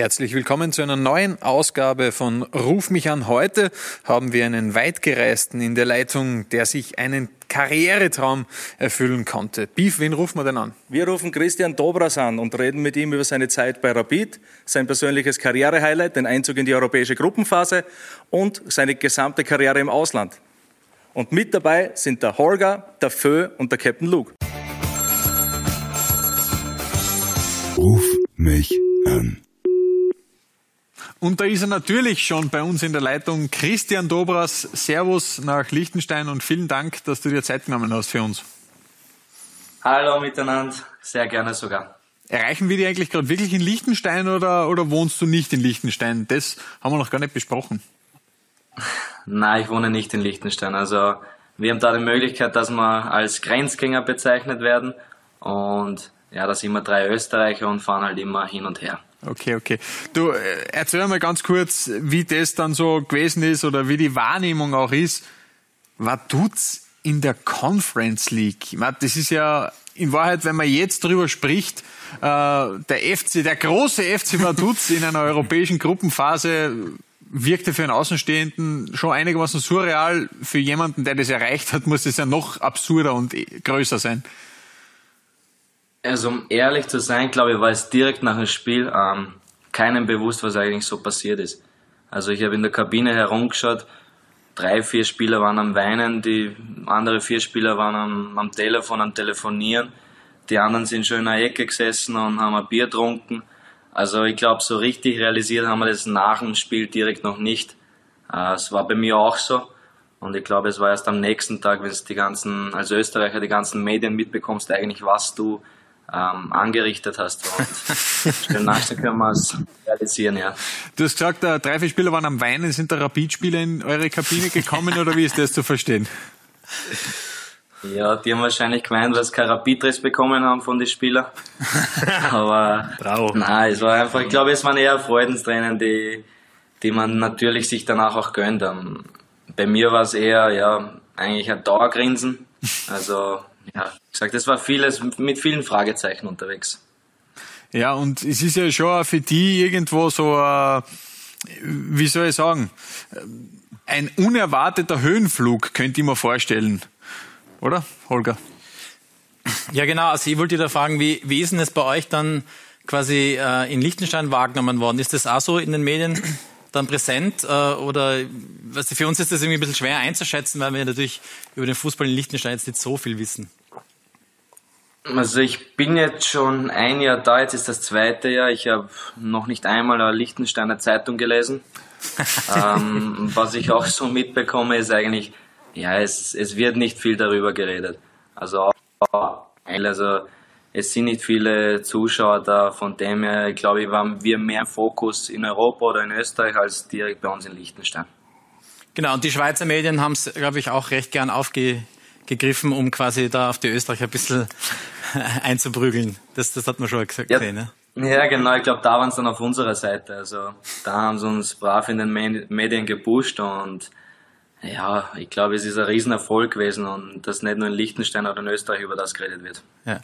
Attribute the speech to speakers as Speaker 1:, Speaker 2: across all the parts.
Speaker 1: Herzlich willkommen zu einer neuen Ausgabe von Ruf mich an. Heute haben wir einen Weitgereisten in der Leitung, der sich einen Karrieretraum erfüllen konnte. Beef, wen rufen wir denn an?
Speaker 2: Wir rufen Christian Dobras an und reden mit ihm über seine Zeit bei Rapid, sein persönliches Karrierehighlight, den Einzug in die europäische Gruppenphase und seine gesamte Karriere im Ausland. Und mit dabei sind der Holger, der Fö und der Captain Luke.
Speaker 3: Ruf mich an.
Speaker 1: Und da ist er natürlich schon bei uns in der Leitung. Christian Dobras, Servus nach Liechtenstein und vielen Dank, dass du dir Zeit genommen hast für uns.
Speaker 4: Hallo miteinander, sehr gerne sogar.
Speaker 1: Erreichen wir dich eigentlich gerade wirklich in Liechtenstein oder, oder wohnst du nicht in Liechtenstein? Das haben wir noch gar nicht besprochen.
Speaker 4: Nein, ich wohne nicht in Liechtenstein. Also wir haben da die Möglichkeit, dass wir als Grenzgänger bezeichnet werden. Und ja, da sind wir drei Österreicher und fahren halt immer hin und her.
Speaker 1: Okay, okay. Du, äh, erzähl mal ganz kurz, wie das dann so gewesen ist oder wie die Wahrnehmung auch ist. Was tut's in der Conference League? Ich meine, das ist ja in Wahrheit, wenn man jetzt drüber spricht, äh, der FC, der große FC Vaduz in einer europäischen Gruppenphase wirkte für einen Außenstehenden schon einigermaßen surreal. Für jemanden, der das erreicht hat, muss es ja noch absurder und größer sein.
Speaker 4: Also um ehrlich zu sein, glaube ich, war es direkt nach dem Spiel ähm, keinem bewusst, was eigentlich so passiert ist. Also ich habe in der Kabine herumgeschaut, drei, vier Spieler waren am Weinen, die andere vier Spieler waren am, am Telefon, am Telefonieren. Die anderen sind schon in einer Ecke gesessen und haben ein Bier getrunken. Also ich glaube, so richtig realisiert haben wir das nach dem Spiel direkt noch nicht. Äh, es war bei mir auch so. Und ich glaube, es war erst am nächsten Tag, wenn es die ganzen, als Österreicher die ganzen Medien mitbekommst, eigentlich was du ähm, angerichtet hast. Und nachher können wir es realisieren, ja.
Speaker 1: Du hast gesagt, äh, drei, vier Spieler waren am Weinen. Sind da Rapid-Spieler in eure Kabine gekommen oder wie ist das zu verstehen?
Speaker 4: Ja, die haben wahrscheinlich gemeint, weil sie kein Rapid-Dress bekommen haben von den Spielern. Aber Bravo. nein, es war einfach, ich glaube, es waren eher Freudenstränen, die, die man natürlich sich danach auch gönnt. Ähm, bei mir war es eher, ja, eigentlich ein Dauergrinsen. Also ja, ich sag, das war vieles mit vielen Fragezeichen unterwegs.
Speaker 1: Ja, und es ist ja schon für die irgendwo so, äh, wie soll ich sagen, ein unerwarteter Höhenflug, könnte ich mir vorstellen. Oder, Holger?
Speaker 5: Ja, genau. Also ich wollte da fragen, wie, wie ist denn es bei euch dann quasi äh, in Liechtenstein wahrgenommen worden? Ist das auch so in den Medien dann präsent? Äh, oder was, für uns ist das irgendwie ein bisschen schwer einzuschätzen, weil wir natürlich über den Fußball in Liechtenstein jetzt nicht so viel wissen.
Speaker 4: Also ich bin jetzt schon ein Jahr da, jetzt ist das zweite Jahr. Ich habe noch nicht einmal eine Liechtensteiner Zeitung gelesen. ähm, was ich auch so mitbekomme, ist eigentlich, ja, es, es wird nicht viel darüber geredet. Also, also es sind nicht viele Zuschauer da, von dem her, glaube ich, haben wir mehr Fokus in Europa oder in Österreich als direkt bei uns in Liechtenstein.
Speaker 5: Genau, und die Schweizer Medien haben es, glaube ich, auch recht gern aufgegriffen, um quasi da auf die Österreicher ein bisschen einzuprügeln. Das, das hat man schon gesehen, ja. ne?
Speaker 4: Ja, genau. Ich glaube, da waren es dann auf unserer Seite. Also da haben sie uns brav in den Medien gepusht und ja, ich glaube, es ist ein Riesenerfolg gewesen und dass nicht nur in Liechtenstein oder in Österreich über das geredet wird.
Speaker 5: Ja.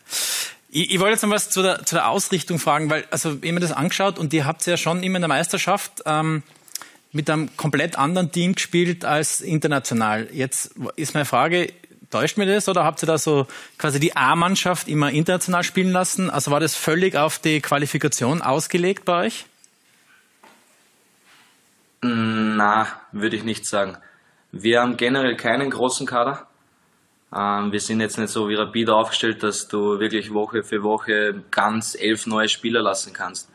Speaker 5: Ich, ich wollte jetzt noch was zu der, zu der Ausrichtung fragen, weil, also, ich mir das angeschaut und ihr habt ja schon immer in der Meisterschaft ähm, mit einem komplett anderen Team gespielt als international. Jetzt ist meine Frage, täuscht mir das oder habt ihr da so quasi die A-Mannschaft immer international spielen lassen? Also war das völlig auf die Qualifikation ausgelegt bei euch?
Speaker 4: Na, würde ich nicht sagen. Wir haben generell keinen großen Kader. Ähm, wir sind jetzt nicht so wie Rapid aufgestellt, dass du wirklich Woche für Woche ganz elf neue Spieler lassen kannst.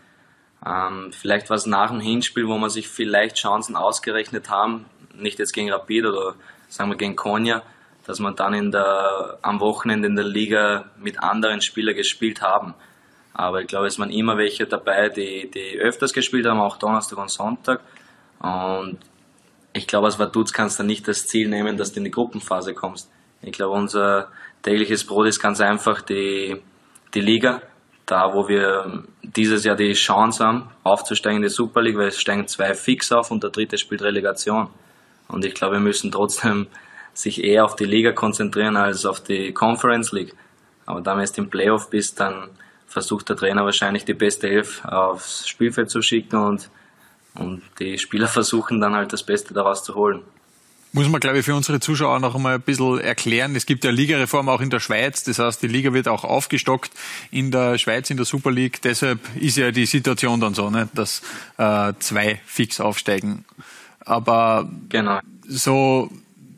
Speaker 4: Ähm, vielleicht war es nach dem Hinspiel, wo wir sich vielleicht Chancen ausgerechnet haben, nicht jetzt gegen Rapid oder sagen wir gegen Konya, dass wir dann in der, am Wochenende in der Liga mit anderen Spielern gespielt haben. Aber ich glaube, es waren immer welche dabei, die, die öfters gespielt haben, auch Donnerstag und Sonntag. Und ich glaube, als Vaduz kannst du nicht das Ziel nehmen, dass du in die Gruppenphase kommst. Ich glaube, unser tägliches Brot ist ganz einfach die, die Liga. Da, wo wir dieses Jahr die Chance haben, aufzusteigen in die Super League, weil es steigen zwei fix auf und der dritte spielt Relegation. Und ich glaube, wir müssen trotzdem sich eher auf die Liga konzentrieren als auf die Conference League. Aber wenn du im Playoff bist, dann versucht der Trainer wahrscheinlich die beste Elf aufs Spielfeld zu schicken und, und die Spieler versuchen dann halt das Beste daraus zu holen.
Speaker 1: Muss man, glaube ich, für unsere Zuschauer noch einmal ein bisschen erklären. Es gibt ja Ligareform auch in der Schweiz. Das heißt, die Liga wird auch aufgestockt in der Schweiz, in der Super League. Deshalb ist ja die Situation dann so, ne, dass äh, zwei fix aufsteigen. Aber
Speaker 4: genau.
Speaker 1: so,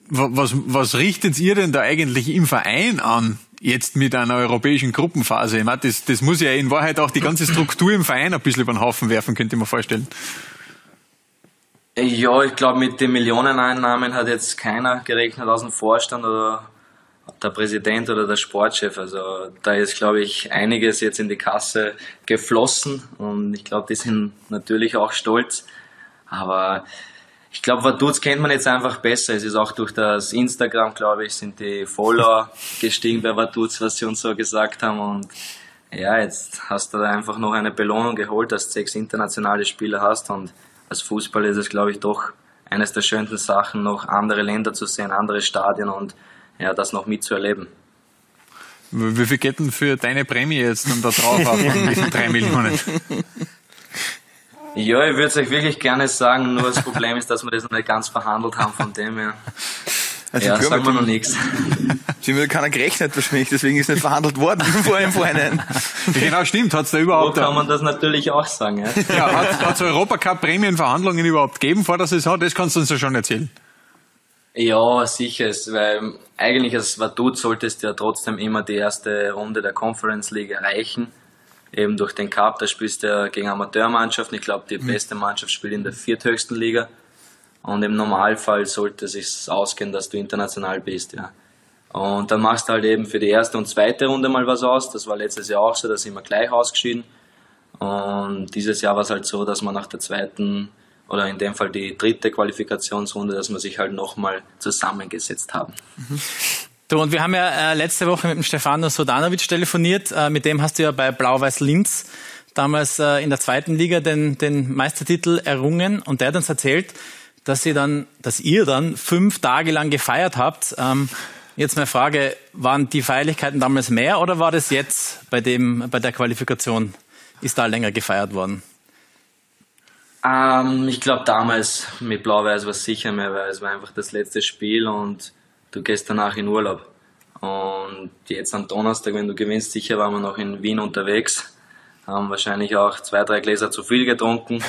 Speaker 1: was, was richtet ihr denn da eigentlich im Verein an? Jetzt mit einer europäischen Gruppenphase. Ich meine, das, das muss ja in Wahrheit auch die ganze Struktur im Verein ein bisschen über den Haufen werfen, könnte ich mir vorstellen.
Speaker 4: Ja, ich glaube, mit den Millioneneinnahmen hat jetzt keiner gerechnet aus dem Vorstand oder der Präsident oder der Sportchef. Also da ist, glaube ich, einiges jetzt in die Kasse geflossen und ich glaube, die sind natürlich auch stolz. Aber ich glaube, Vaduz kennt man jetzt einfach besser. Es ist auch durch das Instagram, glaube ich, sind die Follower gestiegen bei Vaduz, was sie uns so gesagt haben. Und ja, jetzt hast du da einfach noch eine Belohnung geholt, dass du sechs internationale Spieler hast und als Fußball ist es, glaube ich, doch eines der schönsten Sachen, noch andere Länder zu sehen, andere Stadien und ja, das noch mitzuerleben.
Speaker 1: Wie viel geht denn für deine Prämie jetzt dann da drauf auf diesen drei Millionen?
Speaker 4: Ja, ich würde es euch wirklich gerne sagen, nur das Problem ist, dass wir das noch nicht ganz verhandelt haben von dem her. Also ja, sagen wir noch nichts.
Speaker 6: Sie haben keiner gerechnet wahrscheinlich, deswegen ist nicht verhandelt worden vor im Vorhinein.
Speaker 1: genau, stimmt. Hat es da überhaupt...
Speaker 4: So kann man das natürlich auch sagen. Ja,
Speaker 1: ja hat es Europacup-Prämienverhandlungen überhaupt gegeben vor der Saison? Das kannst du uns ja schon erzählen.
Speaker 4: Ja, sicher. Weil eigentlich als Vaduz solltest du ja trotzdem immer die erste Runde der Conference League erreichen. Eben durch den Cup, da spielst du ja gegen Amateurmannschaften. Ich glaube, die mhm. beste Mannschaft spielt in der vierthöchsten Liga. Und im Normalfall sollte es sich ausgehen, dass du international bist, ja. Und dann machst du halt eben für die erste und zweite Runde mal was aus. Das war letztes Jahr auch so, da sind wir gleich ausgeschieden. Und dieses Jahr war es halt so, dass man nach der zweiten oder in dem Fall die dritte Qualifikationsrunde, dass wir sich halt nochmal zusammengesetzt haben.
Speaker 5: Mhm. Du, und wir haben ja äh, letzte Woche mit dem Stefano Sodanovic telefoniert. Äh, mit dem hast du ja bei Blau-Weiß Linz damals äh, in der zweiten Liga den, den Meistertitel errungen. Und der hat uns erzählt, dass ihr dann, dass ihr dann fünf Tage lang gefeiert habt. Ähm, jetzt meine Frage, waren die Feierlichkeiten damals mehr oder war das jetzt bei dem, bei der Qualifikation, ist da länger gefeiert worden?
Speaker 4: Ähm, ich glaube damals mit Blau-Weiß war es sicher mehr, weil es war einfach das letzte Spiel und du gehst danach in Urlaub. Und jetzt am Donnerstag, wenn du gewinnst, sicher waren wir noch in Wien unterwegs, haben wahrscheinlich auch zwei, drei Gläser zu viel getrunken.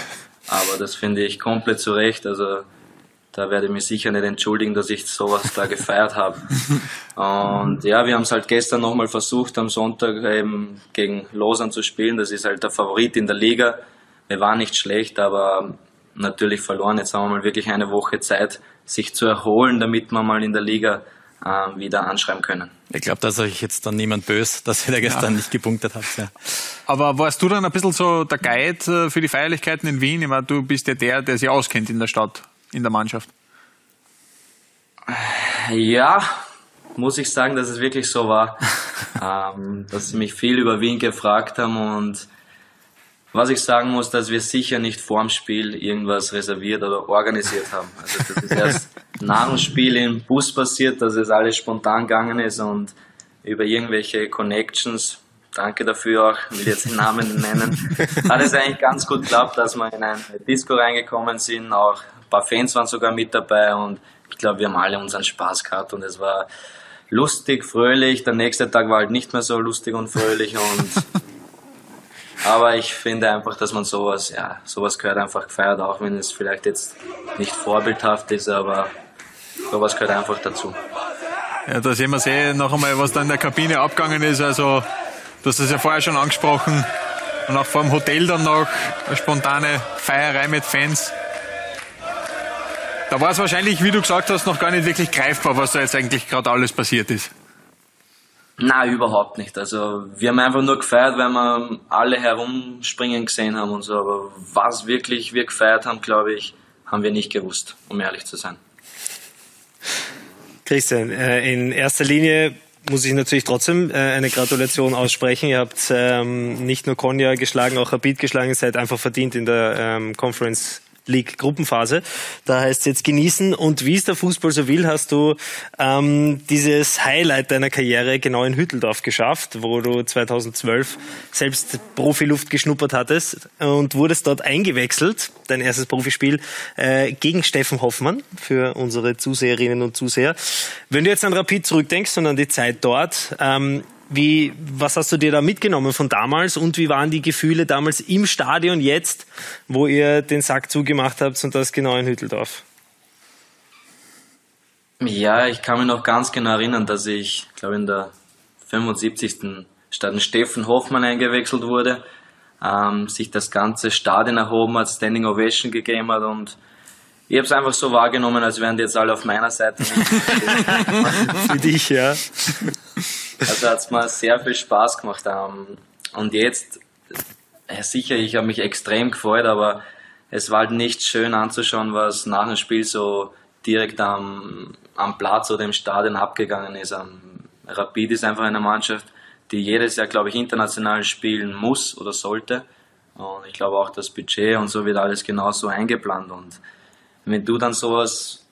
Speaker 4: Aber das finde ich komplett zu Recht. Also da werde ich mich sicher nicht entschuldigen, dass ich sowas da gefeiert habe. Und ja, wir haben es halt gestern nochmal versucht, am Sonntag eben gegen Lausanne zu spielen. Das ist halt der Favorit in der Liga. Wir waren nicht schlecht, aber natürlich verloren. Jetzt haben wir mal wirklich eine Woche Zeit, sich zu erholen, damit wir mal in der Liga äh, wieder anschreiben können.
Speaker 5: Ich glaube, dass euch jetzt dann niemand böse, dass ihr da gestern ja. nicht gepunktet habt. Ja.
Speaker 1: Aber warst du dann ein bisschen so der Guide äh, für die Feierlichkeiten in Wien? Ich meine, du bist ja der, der sich auskennt in der Stadt, in der Mannschaft.
Speaker 4: Ja, muss ich sagen, dass es wirklich so war, ähm, dass sie mich viel über Wien gefragt haben und was ich sagen muss, dass wir sicher nicht vorm Spiel irgendwas reserviert oder organisiert haben. Also das ist erst nach dem Spiel im Bus passiert, dass es alles spontan gegangen ist und über irgendwelche Connections, danke dafür auch, will jetzt den Namen nennen, hat es eigentlich ganz gut geklappt, dass wir in ein Disco reingekommen sind. Auch ein paar Fans waren sogar mit dabei und ich glaube, wir haben alle unseren Spaß gehabt und es war lustig, fröhlich. Der nächste Tag war halt nicht mehr so lustig und fröhlich und aber ich finde einfach, dass man sowas, ja, sowas gehört einfach gefeiert, auch wenn es vielleicht jetzt nicht vorbildhaft ist, aber sowas gehört einfach dazu.
Speaker 1: Ja, da sehen wir sehen noch einmal, was da in der Kabine abgegangen ist. Also, du hast es ja vorher schon angesprochen. Und auch vor dem Hotel dann noch eine spontane Feierei mit Fans. Da war es wahrscheinlich, wie du gesagt hast, noch gar nicht wirklich greifbar, was da jetzt eigentlich gerade alles passiert ist.
Speaker 4: Nein, überhaupt nicht. Also wir haben einfach nur gefeiert, weil wir alle herumspringen gesehen haben und so. Aber was wirklich wir gefeiert haben, glaube ich, haben wir nicht gewusst, um ehrlich zu sein.
Speaker 6: Christian, äh, in erster Linie muss ich natürlich trotzdem äh, eine Gratulation aussprechen. Ihr habt ähm, nicht nur Konya geschlagen, auch Rapid geschlagen, ihr seid einfach verdient in der ähm, Conference League Gruppenphase. Da heißt es jetzt genießen und wie es der Fußball so will, hast du ähm, dieses Highlight deiner Karriere genau in Hütteldorf geschafft, wo du 2012 selbst Profiluft geschnuppert hattest und wurdest dort eingewechselt, dein erstes Profispiel, äh, gegen Steffen Hoffmann für unsere Zuseherinnen und Zuseher. Wenn du jetzt an Rapid zurückdenkst und an die Zeit dort, ähm, wie, was hast du dir da mitgenommen von damals und wie waren die Gefühle damals im Stadion jetzt, wo ihr den Sack zugemacht habt und das genau in Hütteldorf?
Speaker 4: Ja, ich kann mich noch ganz genau erinnern, dass ich, glaube in der 75. statt Steffen Hoffmann eingewechselt wurde, ähm, sich das ganze Stadion erhoben hat, Standing Ovation gegeben hat und ich habe es einfach so wahrgenommen, als wären die jetzt alle auf meiner Seite.
Speaker 6: Für dich, ja.
Speaker 4: Also hat es mir sehr viel Spaß gemacht. Ähm, und jetzt, sicher, ich habe mich extrem gefreut, aber es war halt nicht schön anzuschauen, was nach dem Spiel so direkt am, am Platz oder im Stadion abgegangen ist. Ähm, Rapid ist einfach eine Mannschaft, die jedes Jahr, glaube ich, international spielen muss oder sollte. Und ich glaube auch das Budget und so wird alles genauso eingeplant. Und wenn du dann sowas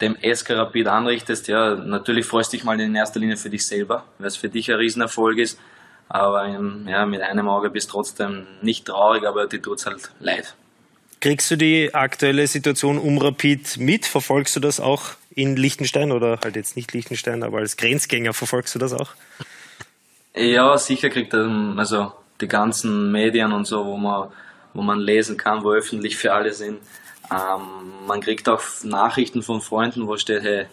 Speaker 4: dem SK Rapid anrichtest, ja, natürlich freust du dich mal in erster Linie für dich selber, weil es für dich ein Riesenerfolg ist. Aber ja, mit einem Auge bist du trotzdem nicht traurig, aber dir tut es halt leid.
Speaker 6: Kriegst du die aktuelle Situation um Rapid mit? Verfolgst du das auch in Liechtenstein oder halt jetzt nicht Liechtenstein, aber als Grenzgänger verfolgst du das auch?
Speaker 4: Ja, sicher kriegt also die ganzen Medien und so, wo man, wo man lesen kann, wo öffentlich für alle sind, ähm, man kriegt auch Nachrichten von Freunden, wo steht, hey,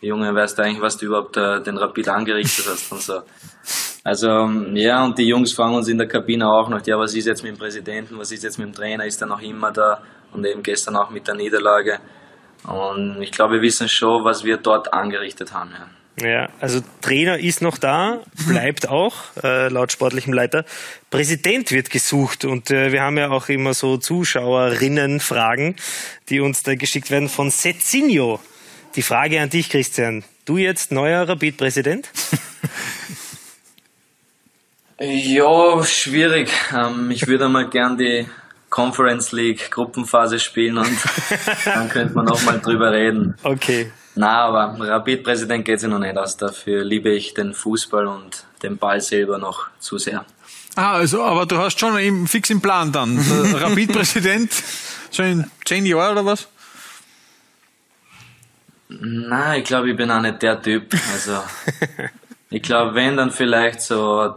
Speaker 4: Junge, weißt du eigentlich, was du überhaupt äh, den Rapid angerichtet hast und so. Also, ähm, ja, und die Jungs fragen uns in der Kabine auch noch, ja, was ist jetzt mit dem Präsidenten, was ist jetzt mit dem Trainer, ist er noch immer da? Und eben gestern auch mit der Niederlage. Und ich glaube, wir wissen schon, was wir dort angerichtet haben. Ja.
Speaker 6: Ja, also Trainer ist noch da, bleibt auch, äh, laut sportlichem Leiter. Präsident wird gesucht und äh, wir haben ja auch immer so Zuschauerinnen-Fragen, die uns da geschickt werden von Setzinho. Die Frage an dich, Christian. Du jetzt neuer Rapid-Präsident?
Speaker 4: ja, schwierig. Ähm, ich würde mal gern die Conference League Gruppenphase spielen und dann könnte man auch mal drüber reden.
Speaker 6: Okay.
Speaker 4: Na, aber Rapid-Präsident geht sich noch nicht aus. Dafür liebe ich den Fußball und den Ball selber noch zu sehr.
Speaker 1: Ah, also, aber du hast schon im, fix im Plan dann. Rapid-Präsident, schon in zehn Jahren oder was?
Speaker 4: Nein, ich glaube, ich bin auch nicht der Typ. Also, ich glaube, wenn, dann vielleicht so,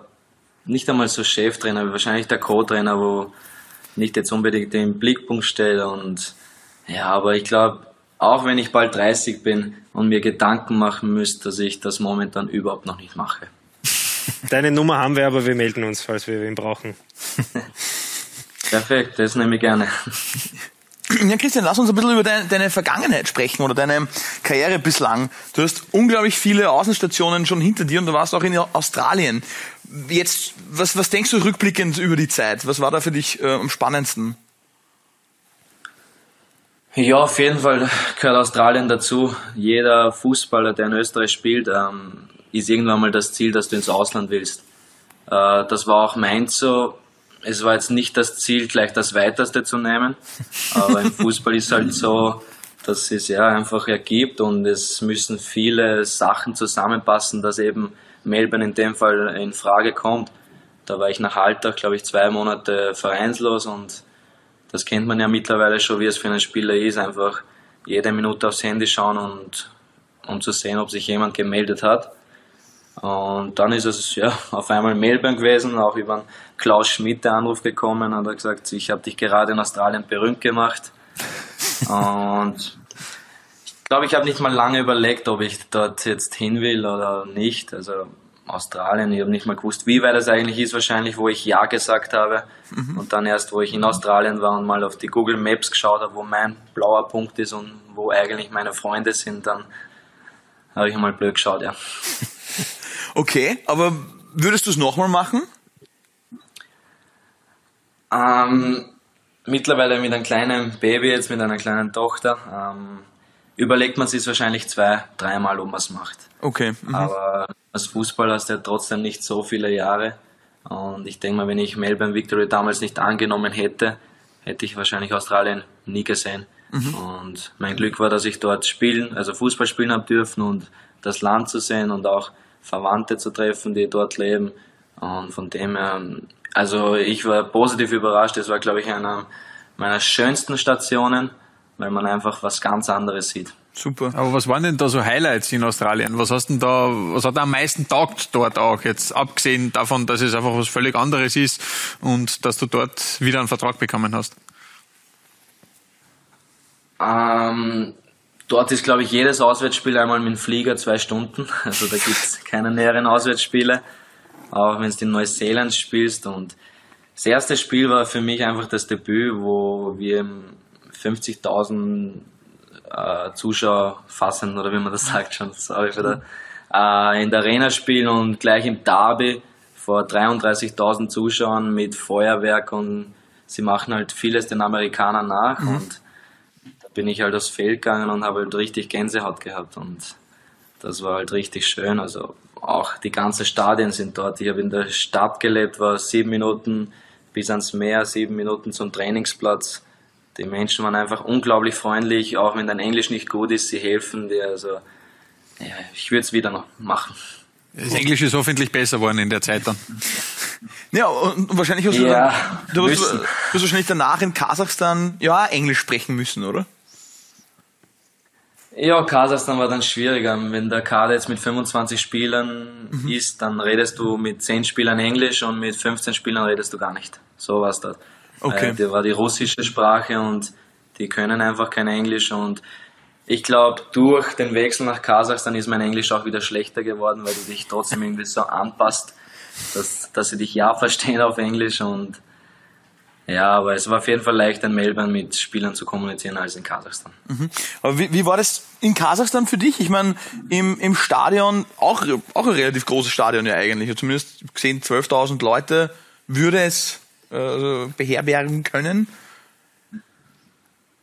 Speaker 4: nicht einmal so Cheftrainer, wahrscheinlich der Co-Trainer, wo nicht jetzt unbedingt den Blickpunkt steht und, ja, aber ich glaube, auch wenn ich bald 30 bin und mir Gedanken machen müsste, dass ich das momentan überhaupt noch nicht mache.
Speaker 6: Deine Nummer haben wir, aber wir melden uns, falls wir ihn brauchen.
Speaker 4: Perfekt, das nehme ich gerne.
Speaker 7: Ja, Christian, lass uns ein bisschen über deine, deine, Vergangenheit sprechen oder deine Karriere bislang. Du hast unglaublich viele Außenstationen schon hinter dir und du warst auch in Australien. Jetzt, was, was denkst du rückblickend über die Zeit? Was war da für dich äh, am spannendsten?
Speaker 4: Ja, auf jeden Fall gehört Australien dazu. Jeder Fußballer, der in Österreich spielt, ähm, ist irgendwann mal das Ziel, dass du ins Ausland willst. Äh, das war auch meins so. Es war jetzt nicht das Ziel, gleich das Weiteste zu nehmen, aber im Fußball ist halt so, dass es ja einfach ergibt und es müssen viele Sachen zusammenpassen, dass eben Melbourne in dem Fall in Frage kommt. Da war ich nach Alltag, glaube ich, zwei Monate vereinslos und das kennt man ja mittlerweile schon, wie es für einen Spieler ist, einfach jede Minute aufs Handy schauen und um zu sehen, ob sich jemand gemeldet hat. Und dann ist es ja auf einmal Melbourne gewesen, auch über Klaus Schmidt der Anruf gekommen und hat gesagt, ich habe dich gerade in Australien berühmt gemacht. und ich glaube, ich habe nicht mal lange überlegt, ob ich dort jetzt hin will oder nicht. Also Australien. Ich habe nicht mal gewusst, wie weit das eigentlich ist, wahrscheinlich, wo ich Ja gesagt habe. Mhm. Und dann erst, wo ich in Australien war und mal auf die Google Maps geschaut habe, wo mein blauer Punkt ist und wo eigentlich meine Freunde sind, dann habe ich mal blöd geschaut, ja.
Speaker 7: Okay, aber würdest du es nochmal machen?
Speaker 4: Ähm, mittlerweile mit einem kleinen Baby, jetzt mit einer kleinen Tochter, ähm, überlegt man sich wahrscheinlich zwei, dreimal, ob man es macht.
Speaker 7: Okay. Mhm.
Speaker 4: Aber als Fußballer hast du ja trotzdem nicht so viele Jahre. Und ich denke mal, wenn ich Melbourne Victory damals nicht angenommen hätte, hätte ich wahrscheinlich Australien nie gesehen. Und mein Glück war, dass ich dort spielen, also Fußball spielen habe dürfen und das Land zu sehen und auch Verwandte zu treffen, die dort leben. Und von dem her, also ich war positiv überrascht. Es war, glaube ich, einer meiner schönsten Stationen, weil man einfach was ganz anderes sieht.
Speaker 7: Super.
Speaker 1: Aber was waren denn da so Highlights in Australien? Was hast denn da, was hat am meisten taugt dort auch jetzt? Abgesehen davon, dass es einfach was völlig anderes ist und dass du dort wieder einen Vertrag bekommen hast.
Speaker 4: Ähm, dort ist, glaube ich, jedes Auswärtsspiel einmal mit dem Flieger zwei Stunden. Also da gibt's keine näheren Auswärtsspiele. Auch wenn du in Neuseeland spielst. Und das erste Spiel war für mich einfach das Debüt, wo wir 50.000 äh, Zuschauer fassen, oder wie man das sagt schon, sorry für das, äh, in der Arena spielen und gleich im Derby vor 33.000 Zuschauern mit Feuerwerk und sie machen halt vieles den Amerikanern nach und da bin ich halt aufs Feld gegangen und habe halt richtig Gänsehaut gehabt und das war halt richtig schön. Also auch die ganzen Stadien sind dort. Ich habe in der Stadt gelebt, war sieben Minuten bis ans Meer, sieben Minuten zum Trainingsplatz. Die Menschen waren einfach unglaublich freundlich, auch wenn dein Englisch nicht gut ist, sie helfen dir. Also ja, ich würde es wieder noch machen.
Speaker 1: Das Englisch ist hoffentlich besser geworden in der Zeit dann.
Speaker 7: Ja, und wahrscheinlich hast du,
Speaker 4: Ja,
Speaker 7: dann, du hast, du hast wahrscheinlich danach in Kasachstan ja Englisch sprechen müssen, oder?
Speaker 4: Ja, Kasachstan war dann schwieriger. Wenn der Kader jetzt mit 25 Spielern ist, dann redest du mit 10 Spielern Englisch und mit 15 Spielern redest du gar nicht. So war es dort.
Speaker 7: Okay.
Speaker 4: Äh, der war die russische Sprache und die können einfach kein Englisch und ich glaube, durch den Wechsel nach Kasachstan ist mein Englisch auch wieder schlechter geworden, weil du dich trotzdem irgendwie so anpasst, dass, dass sie dich ja verstehen auf Englisch und ja, aber es war auf jeden Fall leichter in Melbourne mit Spielern zu kommunizieren als in Kasachstan.
Speaker 7: Aber wie, wie war das in Kasachstan für dich? Ich meine, im, im Stadion, auch, auch ein relativ großes Stadion ja eigentlich, zumindest gesehen 12.000 Leute, würde es äh, beherbergen können.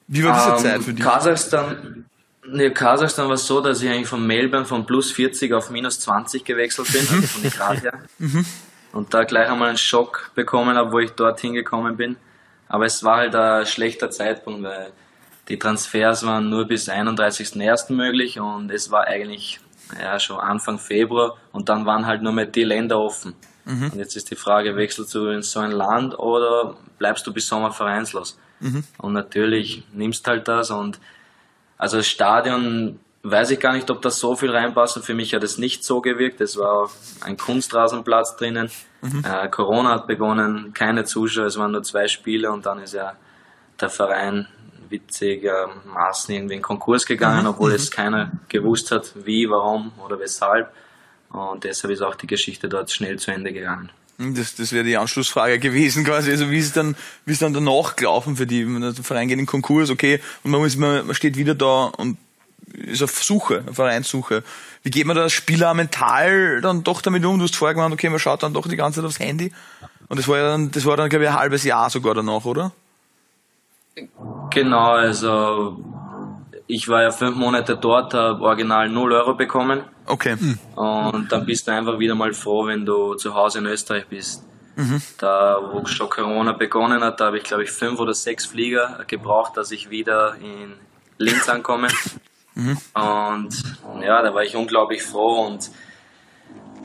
Speaker 7: Wie war diese
Speaker 4: Ähm,
Speaker 7: Zeit für dich?
Speaker 4: Kasachstan, nee, Kasachstan war so, dass ich eigentlich von Melbourne von plus 40 auf minus 20 gewechselt bin, also von den Grad her. Und da gleich einmal einen Schock bekommen habe, wo ich dorthin gekommen bin. Aber es war halt ein schlechter Zeitpunkt, weil die Transfers waren nur bis 31.01. möglich und es war eigentlich ja, schon Anfang Februar und dann waren halt nur mehr die Länder offen. Und jetzt ist die Frage, wechselst du in so ein Land oder bleibst du bis Sommer vereinslos? Und natürlich nimmst halt das und also das Stadion weiß ich gar nicht, ob das so viel reinpasst. Und Für mich hat es nicht so gewirkt. Es war ein Kunstrasenplatz drinnen. Äh, Corona hat begonnen, keine Zuschauer, es waren nur zwei Spiele und dann ist ja der Verein witzigermaßen irgendwie in Konkurs gegangen, obwohl es keiner gewusst hat, wie, warum oder weshalb. Und deshalb ist auch die Geschichte dort schnell zu Ende gegangen.
Speaker 7: Das, das wäre die Anschlussfrage gewesen quasi. Also wie ist dann, wie ist dann danach gelaufen für die? Der Verein geht in Konkurs, okay, und man, muss, man, man steht wieder da und ist auf Suche, auf Vereinssuche. Wie geht man da als Spieler mental dann doch damit um? Du hast vorher gemeint, okay, man schaut dann doch die ganze Zeit aufs Handy. Und das war ja dann, das war dann, glaube ich, ein halbes Jahr sogar danach, oder?
Speaker 4: Genau, also ich war ja fünf Monate dort, habe original 0 Euro bekommen.
Speaker 7: Okay.
Speaker 4: Und dann bist du einfach wieder mal froh, wenn du zu Hause in Österreich bist. Da, wo schon Corona begonnen hat, da habe ich, glaube ich, fünf oder sechs Flieger gebraucht, dass ich wieder in Linz ankomme. Und ja, da war ich unglaublich froh. Und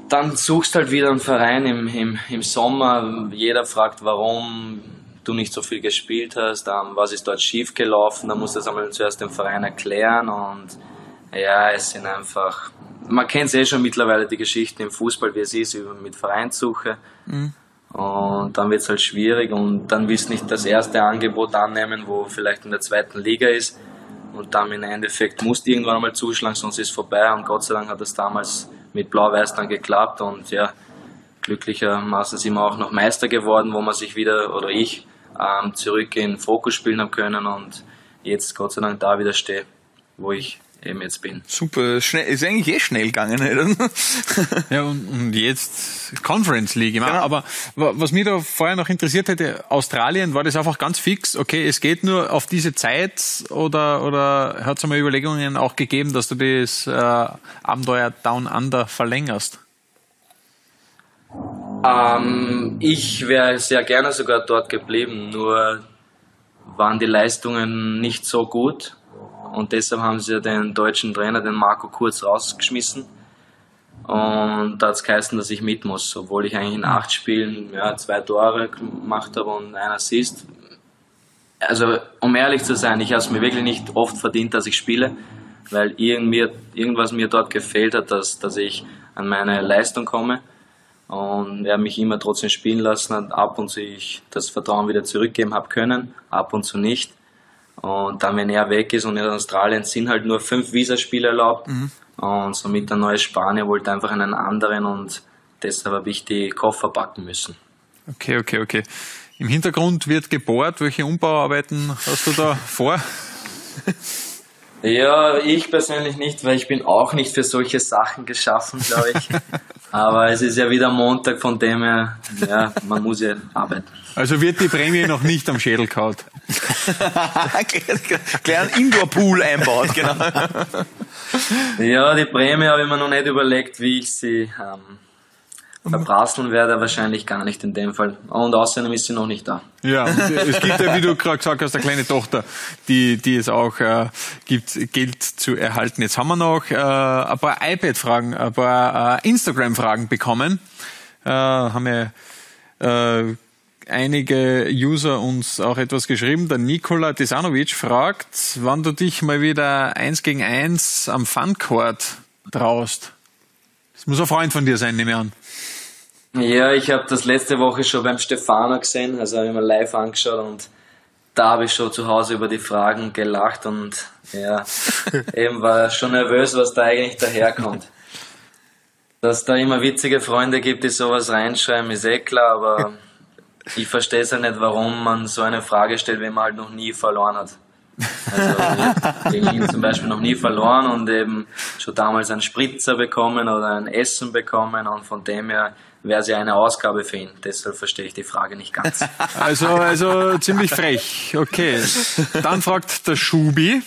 Speaker 4: dann suchst halt wieder einen Verein im, im, im Sommer. Jeder fragt, warum du nicht so viel gespielt hast, ähm, was ist dort schief gelaufen. Dann musst du das einmal zuerst dem Verein erklären. Und ja, es sind einfach, man kennt es eh schon mittlerweile, die Geschichten im Fußball, wie es ist, mit Vereinssuche. Und dann wird es halt schwierig und dann willst du nicht das erste Angebot annehmen, wo vielleicht in der zweiten Liga ist. Und dann im Endeffekt musst du irgendwann einmal zuschlagen, sonst ist es vorbei. Und Gott sei Dank hat das damals mit Blau-Weiß dann geklappt. Und ja, glücklichermaßen sind wir auch noch Meister geworden, wo man sich wieder, oder ich, ähm, zurück in den Fokus spielen haben können. Und jetzt Gott sei Dank da wieder stehe, wo ich eben jetzt bin.
Speaker 7: Super, schnell, ist eigentlich eh schnell gegangen, oder?
Speaker 1: Ja, und, und jetzt Conference League. Ich meine,
Speaker 7: Genau.
Speaker 1: Aber wa- was mich da vorher noch interessiert hätte, Australien, war das einfach ganz fix, okay, es geht nur auf diese Zeit oder, oder hat es einmal Überlegungen auch gegeben, dass du das äh, Abenteuer Down Under verlängerst?
Speaker 4: Ähm, ich wäre sehr gerne sogar dort geblieben, nur waren die Leistungen nicht so gut. Und deshalb haben sie den deutschen Trainer, den Marco Kurz, rausgeschmissen. Und da hat es geheißen, dass ich mit muss, obwohl ich eigentlich in acht Spielen ja, zwei Tore gemacht habe und ein Assist. Also, um ehrlich zu sein, ich habe es mir wirklich nicht oft verdient, dass ich spiele, weil irgendwas mir dort gefehlt hat, dass, dass ich an meine Leistung komme. Und er mich immer trotzdem spielen lassen hat, ab und zu ich das Vertrauen wieder zurückgeben habe können, ab und zu nicht. Und dann, wenn er weg ist und in Australien sind halt nur fünf Visaspiele erlaubt. Mhm. Und somit der neue Spanier wollte einfach einen anderen und deshalb habe ich die Koffer packen müssen.
Speaker 1: Okay, okay, okay. Im Hintergrund wird gebohrt. Welche Umbauarbeiten hast du da vor?
Speaker 4: Ja, ich persönlich nicht, weil ich bin auch nicht für solche Sachen geschaffen, glaube ich. Aber es ist ja wieder Montag, von dem her, ja, man muss ja arbeiten.
Speaker 1: Also wird die Prämie noch nicht am Schädel kaut.
Speaker 7: Kleinen Indoor-Pool einbaut, genau.
Speaker 4: ja, die Prämie habe ich mir noch nicht überlegt, wie ich sie ähm, Verprasseln wäre er wahrscheinlich gar nicht in dem Fall. Und außerdem ist sie noch nicht da.
Speaker 1: Ja, es gibt ja, wie du gerade gesagt hast, eine kleine Tochter, die, die es auch äh, gibt, Geld zu erhalten. Jetzt haben wir noch äh, ein paar iPad-Fragen, ein paar äh, Instagram-Fragen bekommen. Äh, haben wir äh, einige User uns auch etwas geschrieben. Der Nikola Desanovic fragt, wann du dich mal wieder eins gegen eins am Funcourt traust. Das muss ein Freund von dir sein, nehme ich an.
Speaker 4: Ja, ich habe das letzte Woche schon beim Stefano gesehen, also habe ich mir live angeschaut und da habe ich schon zu Hause über die Fragen gelacht und ja, eben war schon nervös, was da eigentlich daherkommt. Dass da immer witzige Freunde gibt, die sowas reinschreiben, ist eh klar, aber ich verstehe es ja nicht, warum man so eine Frage stellt, wenn man halt noch nie verloren hat. Also gegen ihn zum Beispiel noch nie verloren und eben schon damals einen Spritzer bekommen oder ein Essen bekommen und von dem her wäre sie eine Ausgabe für ihn. Deshalb verstehe ich die Frage nicht ganz.
Speaker 1: Also, also ziemlich frech. Okay. Dann fragt der Schubi,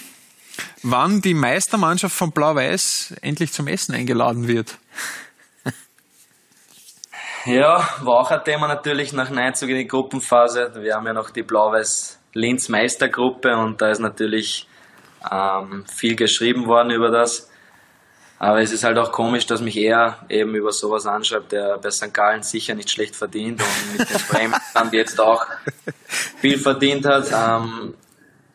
Speaker 1: wann die Meistermannschaft von Blau-Weiß endlich zum Essen eingeladen wird.
Speaker 4: Ja, war auch ein Thema natürlich nach Einzug in die Gruppenphase. Wir haben ja noch die Blau-Weiß Linz Meistergruppe und da ist natürlich ähm, viel geschrieben worden über das. Aber es ist halt auch komisch, dass mich er eben über sowas anschreibt, der bei St. Gallen sicher nicht schlecht verdient und mit den Bremen jetzt auch viel verdient hat. Ähm,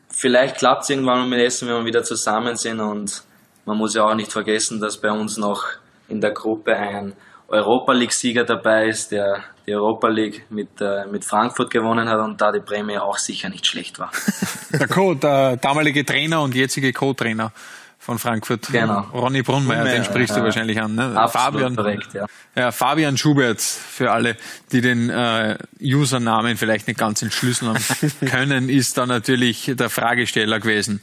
Speaker 4: vielleicht klappt es irgendwann mit Essen, wenn wir wieder zusammen sind und man muss ja auch nicht vergessen, dass bei uns noch in der Gruppe ein Europa League-Sieger dabei ist, der die Europa League mit, äh, mit Frankfurt gewonnen hat und da die Prämie auch sicher nicht schlecht war.
Speaker 1: Der Co, der damalige Trainer und jetzige Co-Trainer von Frankfurt.
Speaker 4: Genau.
Speaker 1: Ronny Brunmeier, den sprichst ja, du wahrscheinlich an. Ne? Fabian, korrekt, ja. ja. Fabian Schubert, für alle, die den äh, Usernamen vielleicht nicht ganz entschlüsseln können, ist da natürlich der Fragesteller gewesen.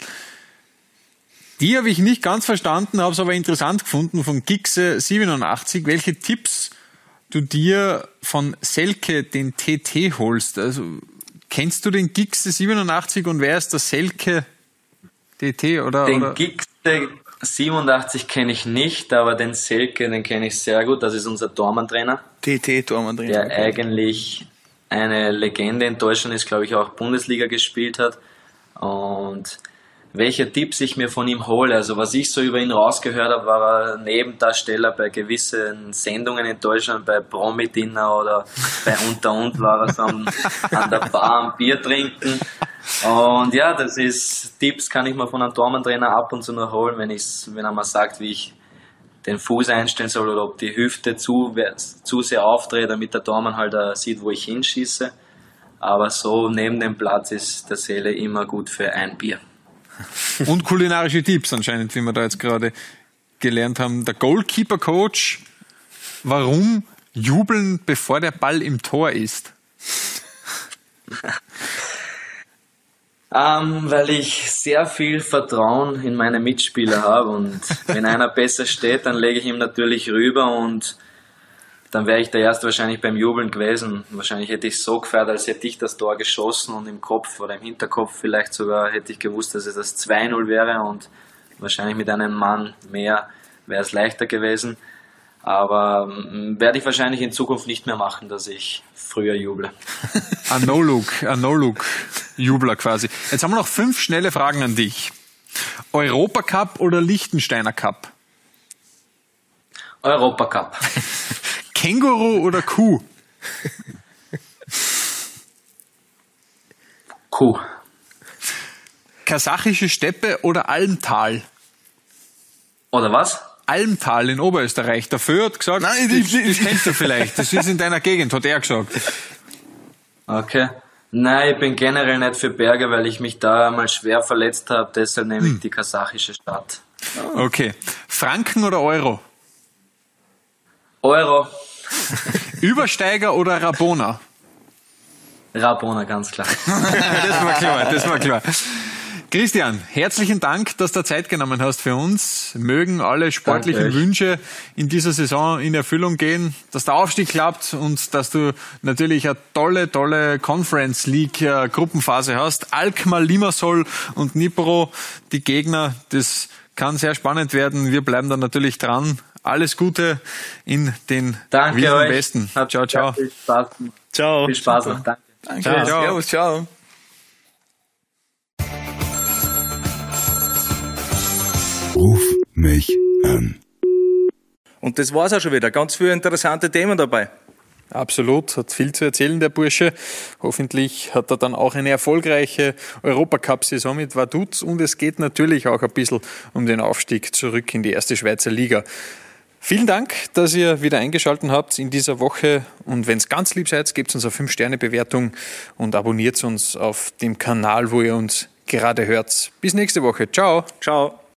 Speaker 1: Die habe ich nicht ganz verstanden, habe es aber interessant gefunden von Gixe87, welche Tipps du dir von Selke den TT holst. Also kennst du den Gixe87 und wer ist der Selke TT oder?
Speaker 4: Den
Speaker 1: oder?
Speaker 4: Gixe 87 kenne ich nicht, aber den Selke, den kenne ich sehr gut. Das ist unser Tormann-Trainer.
Speaker 7: TT Tormann-Trainer.
Speaker 4: Der okay. eigentlich eine Legende in Deutschland ist, glaube ich, auch Bundesliga gespielt hat. Und welche Tipps ich mir von ihm hole. Also was ich so über ihn rausgehört habe, war er Nebendarsteller bei gewissen Sendungen in Deutschland, bei Promi-Dinner oder bei Unter und war er so an, der Bar am Bier trinken. Und ja, das ist, Tipps kann ich mir von einem Tormann-Trainer ab und zu noch holen, wenn, ich's, wenn er mal sagt, wie ich den Fuß einstellen soll oder ob die Hüfte zu, zu sehr aufdreht, damit der Tormann halt uh, sieht, wo ich hinschieße. Aber so neben dem Platz ist der Seele immer gut für ein Bier.
Speaker 1: Und kulinarische Tipps anscheinend, wie wir da jetzt gerade gelernt haben. Der Goalkeeper-Coach, warum jubeln, bevor der Ball im Tor ist?
Speaker 4: Ähm, weil ich sehr viel Vertrauen in meine Mitspieler habe und wenn einer besser steht, dann lege ich ihm natürlich rüber und dann wäre ich der Erste wahrscheinlich beim Jubeln gewesen. Wahrscheinlich hätte ich so gefeiert, als hätte ich das Tor geschossen und im Kopf oder im Hinterkopf vielleicht sogar hätte ich gewusst, dass es das 2-0 wäre und wahrscheinlich mit einem Mann mehr wäre es leichter gewesen. Aber ähm, werde ich wahrscheinlich in Zukunft nicht mehr machen, dass ich früher juble.
Speaker 1: Ein No-Look, ein No-Look-Jubler quasi. Jetzt haben wir noch fünf schnelle Fragen an dich. Europacup oder Liechtensteiner Cup?
Speaker 4: Europacup.
Speaker 1: Känguru oder Kuh?
Speaker 4: Kuh.
Speaker 1: Kasachische Steppe oder Almtal?
Speaker 4: Oder was?
Speaker 1: Almtal in Oberösterreich. Der Föhr hat gesagt,
Speaker 7: Nein,
Speaker 1: das,
Speaker 7: ich- ich-
Speaker 1: das kennst du vielleicht. Das ist in deiner Gegend, hat er gesagt.
Speaker 4: Okay. Nein, ich bin generell nicht für Berge, weil ich mich da mal schwer verletzt habe. Deshalb nehme ich die kasachische Stadt.
Speaker 1: Okay. Franken oder Euro?
Speaker 4: Euro.
Speaker 1: Übersteiger oder Rabona?
Speaker 4: Rabona, ganz klar.
Speaker 1: das war klar, das war klar. Christian, herzlichen Dank, dass du Zeit genommen hast für uns. Mögen alle sportlichen
Speaker 4: Danke.
Speaker 1: Wünsche in dieser Saison in Erfüllung gehen, dass der Aufstieg klappt und dass du natürlich eine tolle, tolle Conference League äh, Gruppenphase hast. Alkmaar, Limassol und Nipro, die Gegner, das kann sehr spannend werden. Wir bleiben dann natürlich dran. Alles Gute in den
Speaker 4: Danke
Speaker 1: Wilden
Speaker 4: euch.
Speaker 1: Westen.
Speaker 4: Hat
Speaker 1: Ciao, ciao.
Speaker 4: Viel Spaß,
Speaker 6: Ciao.
Speaker 4: viel Spaß noch. Danke.
Speaker 7: Danke.
Speaker 1: Ciao.
Speaker 7: Servus, ciao.
Speaker 3: Ruf mich an.
Speaker 2: Und das war's auch schon wieder. Ganz viele interessante Themen dabei.
Speaker 1: Absolut, hat viel zu erzählen, der Bursche. Hoffentlich hat er dann auch eine erfolgreiche Europacup-Saison mit Vaduz und es geht natürlich auch ein bisschen um den Aufstieg zurück in die erste Schweizer Liga. Vielen Dank, dass ihr wieder eingeschaltet habt in dieser Woche und wenn es ganz lieb seid, gebt uns eine 5-Sterne-Bewertung und abonniert uns auf dem Kanal, wo ihr uns gerade hört. Bis nächste Woche. Ciao.
Speaker 2: Ciao.